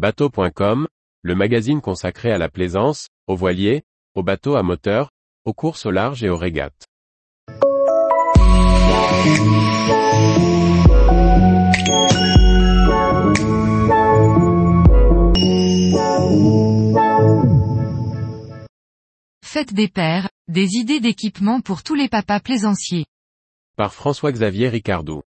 Bateau.com, le magazine consacré à la plaisance, aux voiliers, aux bateaux à moteur, aux courses au large et aux régates. Faites des paires, des idées d'équipement pour tous les papas plaisanciers. Par François-Xavier Ricardou.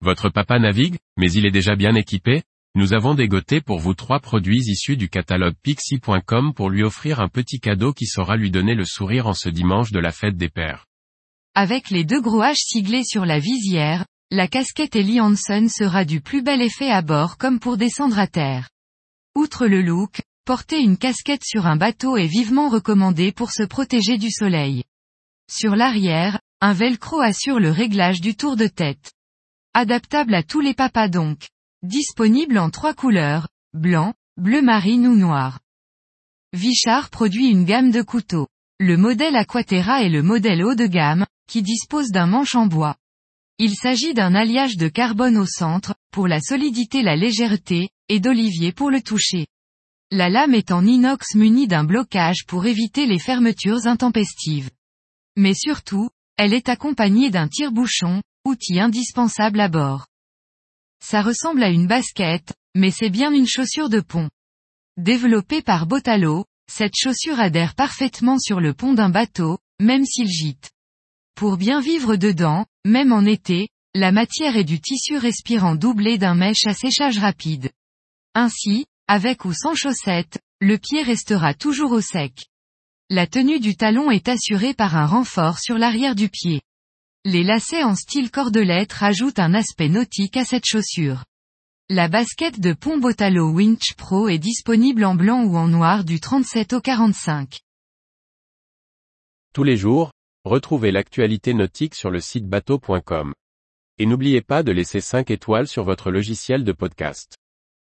Votre papa navigue, mais il est déjà bien équipé? Nous avons dégoté pour vous trois produits issus du catalogue pixie.com pour lui offrir un petit cadeau qui saura lui donner le sourire en ce dimanche de la fête des pères. Avec les deux H siglés sur la visière, la casquette Ellie Hansen sera du plus bel effet à bord comme pour descendre à terre. Outre le look, porter une casquette sur un bateau est vivement recommandé pour se protéger du soleil. Sur l'arrière, un velcro assure le réglage du tour de tête. Adaptable à tous les papas donc. Disponible en trois couleurs, blanc, bleu marine ou noir. Vichard produit une gamme de couteaux. Le modèle Aquaterra est le modèle haut de gamme, qui dispose d'un manche en bois. Il s'agit d'un alliage de carbone au centre, pour la solidité la légèreté, et d'olivier pour le toucher. La lame est en inox munie d'un blocage pour éviter les fermetures intempestives. Mais surtout, elle est accompagnée d'un tire-bouchon, outil indispensable à bord. Ça ressemble à une basket, mais c'est bien une chaussure de pont. Développée par Botalo, cette chaussure adhère parfaitement sur le pont d'un bateau, même s'il gîte. Pour bien vivre dedans, même en été, la matière est du tissu respirant doublé d'un mèche à séchage rapide. Ainsi, avec ou sans chaussettes, le pied restera toujours au sec. La tenue du talon est assurée par un renfort sur l'arrière du pied. Les lacets en style cordelette rajoutent un aspect nautique à cette chaussure. La basket de Pont Botalo Winch Pro est disponible en blanc ou en noir du 37 au 45. Tous les jours, retrouvez l'actualité nautique sur le site bateau.com. Et n'oubliez pas de laisser 5 étoiles sur votre logiciel de podcast.